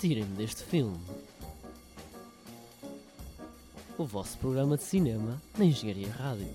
Tirem-me deste filme. O vosso programa de cinema na Engenharia Rádio.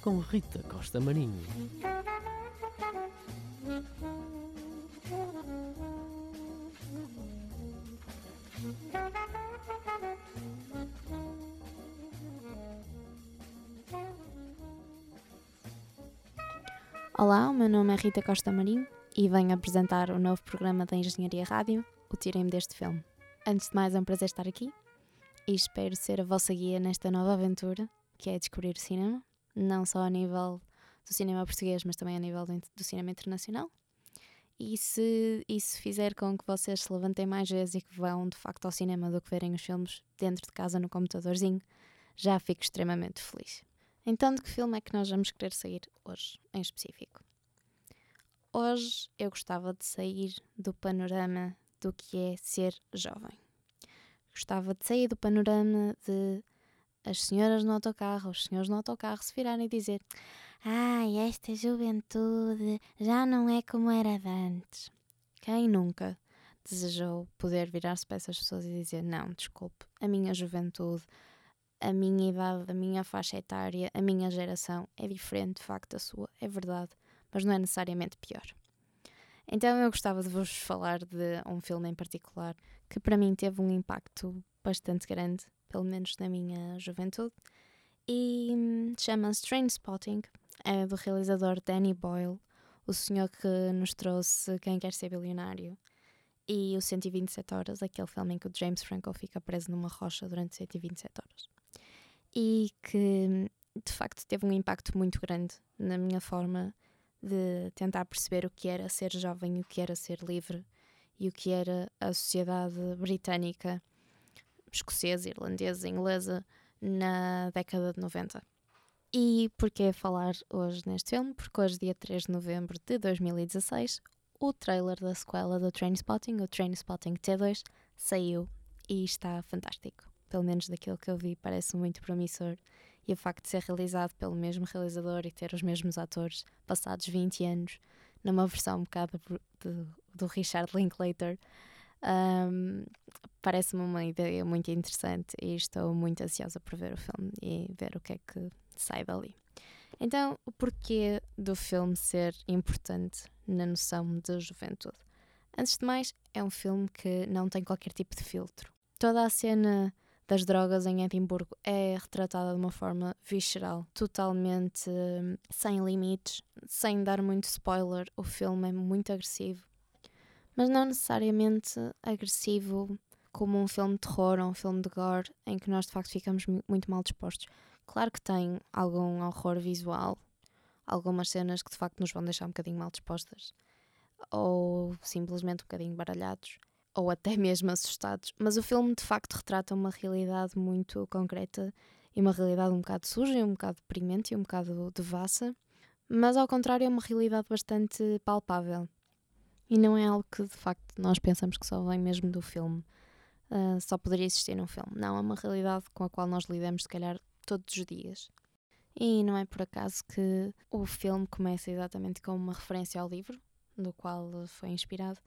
Com Rita Costa Marinho. Olá, o meu nome é Rita Costa Marinho e venho apresentar o novo programa da Engenharia Rádio, o Tirem-me deste filme. Antes de mais, é um prazer estar aqui e espero ser a vossa guia nesta nova aventura que é descobrir o cinema, não só a nível do cinema português, mas também a nível do cinema internacional. E se isso fizer com que vocês se levantem mais vezes e que vão de facto ao cinema do que verem os filmes dentro de casa no computadorzinho, já fico extremamente feliz. Então, de que filme é que nós vamos querer sair hoje, em específico? Hoje eu gostava de sair do panorama do que é ser jovem. Gostava de sair do panorama de as senhoras no autocarro, os senhores no autocarro se virarem e dizer: Ai, esta juventude já não é como era antes. Quem nunca desejou poder virar-se para essas pessoas e dizer: Não, desculpe, a minha juventude a minha idade, a minha faixa etária, a minha geração é diferente, de facto, da sua, é verdade, mas não é necessariamente pior. Então eu gostava de vos falar de um filme em particular que para mim teve um impacto bastante grande, pelo menos na minha juventude, e hum, chama-se Trainspotting, é do realizador Danny Boyle, o senhor que nos trouxe Quem Quer Ser Bilionário, e o 127 Horas, aquele filme em que o James Franco fica preso numa rocha durante 127 horas e que de facto teve um impacto muito grande na minha forma de tentar perceber o que era ser jovem, o que era ser livre e o que era a sociedade britânica, escocesa, irlandesa, inglesa na década de 90. E porquê falar hoje neste filme? Porque hoje, dia 3 de novembro de 2016, o trailer da sequela do Trainspotting, o Trainspotting T2, saiu e está fantástico pelo menos daquilo que eu vi, parece muito promissor. E o facto de ser realizado pelo mesmo realizador e ter os mesmos atores passados 20 anos, numa versão um bocado de, do Richard Linklater, um, parece-me uma ideia muito interessante e estou muito ansiosa por ver o filme e ver o que é que sai dali. Então, o porquê do filme ser importante na noção de juventude? Antes de mais, é um filme que não tem qualquer tipo de filtro. Toda a cena das drogas em Edimburgo é retratada de uma forma visceral, totalmente hum, sem limites, sem dar muito spoiler. O filme é muito agressivo, mas não necessariamente agressivo como um filme de terror ou um filme de gore em que nós de facto ficamos muito mal dispostos. Claro que tem algum horror visual, algumas cenas que de facto nos vão deixar um bocadinho mal dispostas ou simplesmente um bocadinho baralhados ou até mesmo assustados. Mas o filme de facto retrata uma realidade muito concreta e uma realidade um bocado suja, um bocado deprimente e um bocado devassa, mas ao contrário é uma realidade bastante palpável. E não é algo que de facto nós pensamos que só vem mesmo do filme, uh, só poderia existir num filme. Não, é uma realidade com a qual nós lidamos, se calhar, todos os dias. E não é por acaso que o filme começa exatamente com uma referência ao livro, do qual foi inspirado,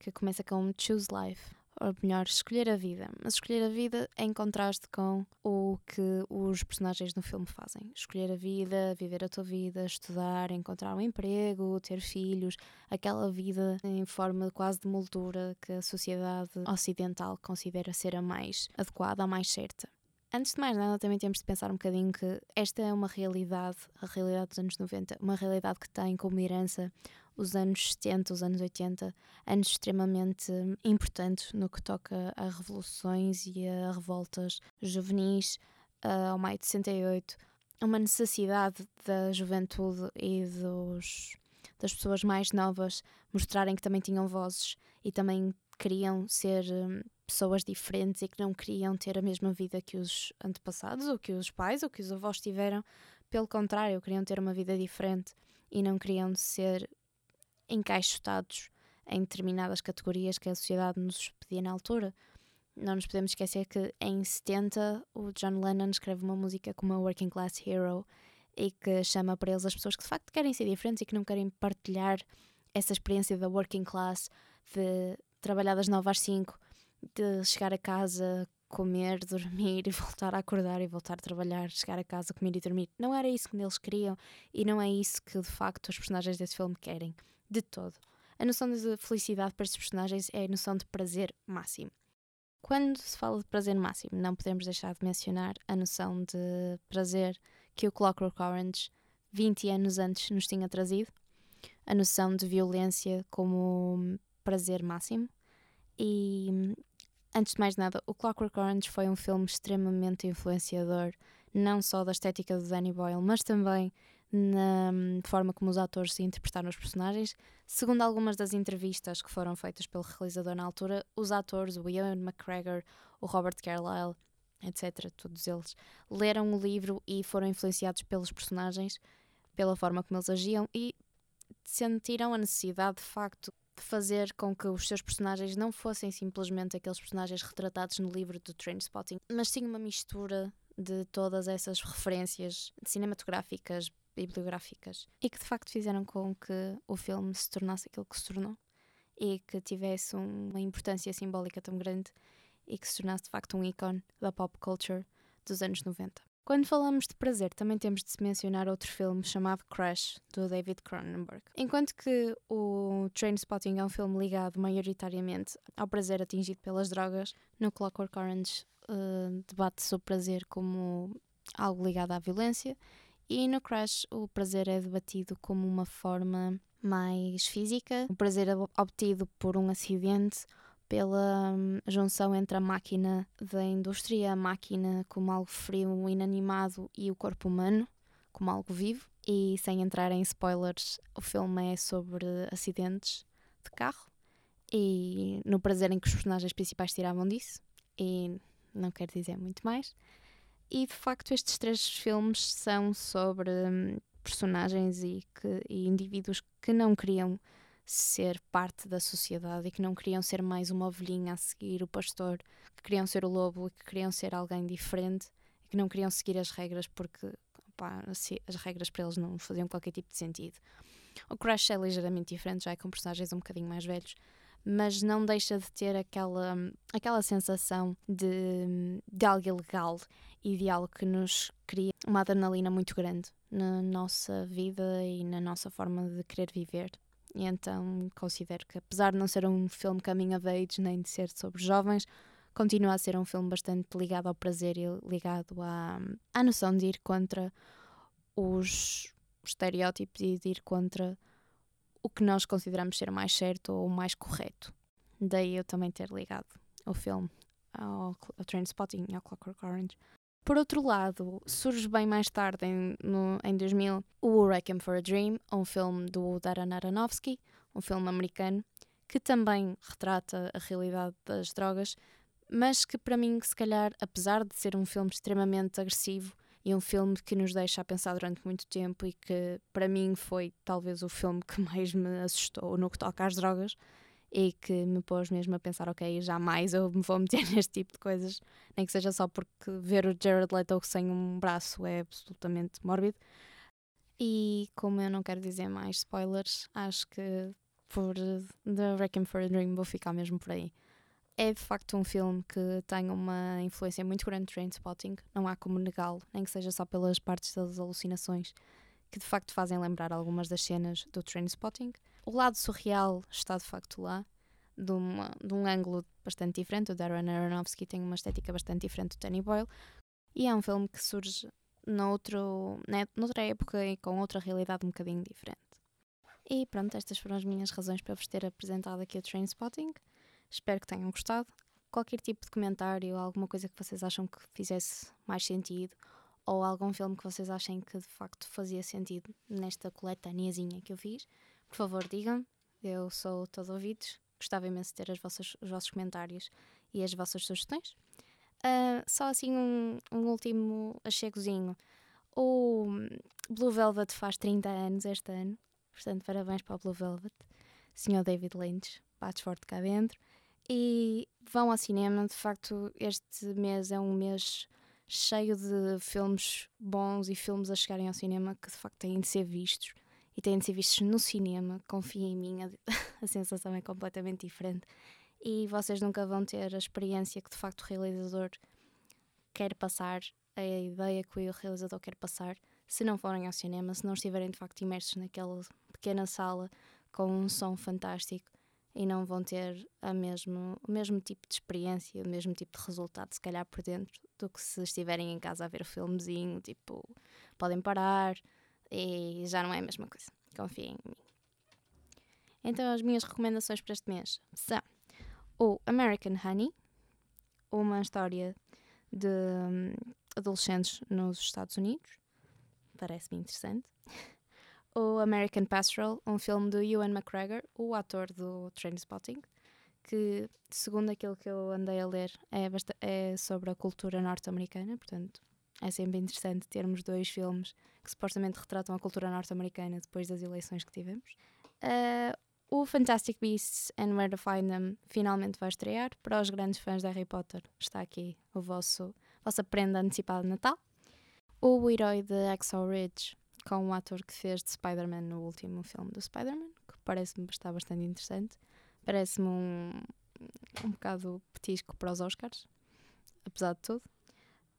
que começa com Choose Life, ou melhor, escolher a vida. Mas escolher a vida em contraste com o que os personagens no filme fazem. Escolher a vida, viver a tua vida, estudar, encontrar um emprego, ter filhos, aquela vida em forma quase de moldura que a sociedade ocidental considera ser a mais adequada, a mais certa. Antes de mais nada, também temos de pensar um bocadinho que esta é uma realidade, a realidade dos anos 90, uma realidade que tem como herança os anos 70, os anos 80, anos extremamente importantes no que toca a revoluções e a revoltas juvenis, uh, ao maio de 68, uma necessidade da juventude e dos, das pessoas mais novas mostrarem que também tinham vozes e também queriam ser um, pessoas diferentes e que não queriam ter a mesma vida que os antepassados, ou que os pais, ou que os avós tiveram. Pelo contrário, queriam ter uma vida diferente e não queriam ser encaixotados em determinadas categorias que a sociedade nos pedia na altura. Não nos podemos esquecer que em 70 o John Lennon escreve uma música como a Working Class Hero e que chama para eles as pessoas que de facto querem ser diferentes e que não querem partilhar essa experiência da working class, de trabalhar das 9 às 5, de chegar a casa, comer, dormir e voltar a acordar e voltar a trabalhar, chegar a casa, comer e dormir. Não era isso que eles queriam e não é isso que de facto os personagens desse filme querem, de todo. A noção de felicidade para estes personagens é a noção de prazer máximo. Quando se fala de prazer máximo, não podemos deixar de mencionar a noção de prazer que o Clockwork Orange 20 anos antes nos tinha trazido, a noção de violência como prazer máximo. E antes de mais nada, o Clockwork Orange foi um filme extremamente influenciador, não só da estética do Danny Boyle, mas também na forma como os atores se interpretaram os personagens. Segundo algumas das entrevistas que foram feitas pelo realizador na altura, os atores, o Ian McGregor, o Robert Carlyle, etc., todos eles, leram o livro e foram influenciados pelos personagens, pela forma como eles agiam e sentiram a necessidade, de facto, de fazer com que os seus personagens não fossem simplesmente aqueles personagens retratados no livro do Trainspotting, mas sim uma mistura de todas essas referências cinematográficas, bibliográficas e que de facto fizeram com que o filme se tornasse aquilo que se tornou e que tivesse uma importância simbólica tão grande e que se tornasse de facto um ícone da pop culture dos anos 90. Quando falamos de prazer, também temos de mencionar outro filme chamado Crash, do David Cronenberg. Enquanto que o Trainspotting é um filme ligado maioritariamente ao prazer atingido pelas drogas, no Clockwork Orange uh, debate-se o prazer como algo ligado à violência e no Crash o prazer é debatido como uma forma mais física, o prazer obtido por um acidente pela hum, junção entre a máquina da indústria, a máquina como algo frio, inanimado e o corpo humano como algo vivo. E sem entrar em spoilers, o filme é sobre acidentes de carro e no prazer em que os personagens principais tiravam disso. E não quero dizer muito mais. E de facto, estes três filmes são sobre hum, personagens e, que, e indivíduos que não queriam ser parte da sociedade e que não queriam ser mais uma ovelhinha a seguir o pastor, que queriam ser o lobo e que queriam ser alguém diferente e que não queriam seguir as regras porque as regras para eles não faziam qualquer tipo de sentido. O Crash é ligeiramente diferente, já é com personagens um bocadinho mais velhos, mas não deixa de ter aquela, aquela sensação de, de algo ilegal e de algo que nos cria uma adrenalina muito grande na nossa vida e na nossa forma de querer viver. E então considero que, apesar de não ser um filme coming of age nem de ser sobre jovens, continua a ser um filme bastante ligado ao prazer e ligado à, à noção de ir contra os estereótipos e de ir contra o que nós consideramos ser mais certo ou mais correto. Daí eu também ter ligado o filme ao, ao Trainspotting e ao Clockwork Orange. Por outro lado, surge bem mais tarde, em, no, em 2000, o Requiem for a Dream, um filme do Darren Aronofsky, um filme americano, que também retrata a realidade das drogas, mas que para mim, se calhar, apesar de ser um filme extremamente agressivo e um filme que nos deixa a pensar durante muito tempo e que para mim foi talvez o filme que mais me assustou no que toca às drogas, e que me pôs mesmo a pensar, ok, jamais eu me vou meter neste tipo de coisas, nem que seja só porque ver o Jared Leto sem um braço é absolutamente mórbido. E como eu não quero dizer mais spoilers, acho que por The Wrecking for a Dream vou ficar mesmo por aí. É de facto um filme que tem uma influência muito grande de Trainspotting, não há como negá-lo, nem que seja só pelas partes das alucinações, que de facto fazem lembrar algumas das cenas do Trainspotting. O lado surreal está de facto lá, de, uma, de um ângulo bastante diferente. O Darren Aronofsky tem uma estética bastante diferente do Danny Boyle. E é um filme que surge noutro, né, noutra época e com outra realidade um bocadinho diferente. E pronto, estas foram as minhas razões para vos ter apresentado aqui o Trainspotting. Espero que tenham gostado. Qualquer tipo de comentário, alguma coisa que vocês acham que fizesse mais sentido, ou algum filme que vocês achem que de facto fazia sentido nesta coletâneazinha que eu fiz, por favor, digam. Eu sou todo ouvidos. Gostava imenso de ter as vossas, os vossos comentários e as vossas sugestões. Uh, só assim um, um último achegozinho. O Blue Velvet faz 30 anos este ano, portanto, parabéns para o Blue Velvet, Sr. David Lynch, forte cá dentro. E vão ao cinema, de facto, este mês é um mês cheio de filmes bons e filmes a chegarem ao cinema que de facto têm de ser vistos e têm de ser vistos no cinema, confiem em mim, a, a sensação é completamente diferente. E vocês nunca vão ter a experiência que de facto o realizador quer passar, a ideia que o realizador quer passar, se não forem ao cinema, se não estiverem de facto imersos naquela pequena sala com um som fantástico e não vão ter a mesmo, o mesmo tipo de experiência, o mesmo tipo de resultado, se calhar por dentro, do que se estiverem em casa a ver o filmezinho, tipo, podem parar e já não é a mesma coisa. Confiem em mim. Então, as minhas recomendações para este mês são o American Honey, uma história de hum, adolescentes nos Estados Unidos, parece-me interessante o American Pastoral, um filme do Ewan McGregor, o ator do Trainspotting, que, segundo aquilo que eu andei a ler, é, é sobre a cultura norte-americana, portanto é sempre interessante termos dois filmes que supostamente retratam a cultura norte-americana depois das eleições que tivemos. Uh, o Fantastic Beasts and Where to Find Them finalmente vai estrear. Para os grandes fãs de Harry Potter, está aqui o vosso, vossa prenda antecipada de Natal. O Herói de Axel Ridge com o ator que fez de Spider-Man no último filme do Spider-Man, que parece-me estar bastante interessante. Parece-me um, um bocado petisco para os Oscars, apesar de tudo.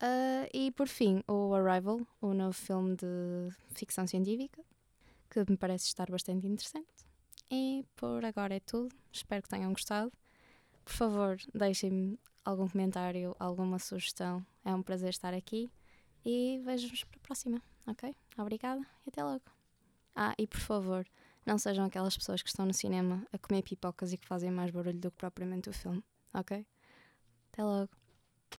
Uh, e por fim, o Arrival, o novo filme de ficção científica, que me parece estar bastante interessante. E por agora é tudo. Espero que tenham gostado. Por favor, deixem-me algum comentário, alguma sugestão. É um prazer estar aqui e vejo-vos para a próxima, ok? Obrigada e até logo. Ah, e por favor, não sejam aquelas pessoas que estão no cinema a comer pipocas e que fazem mais barulho do que propriamente o filme, ok? Até logo.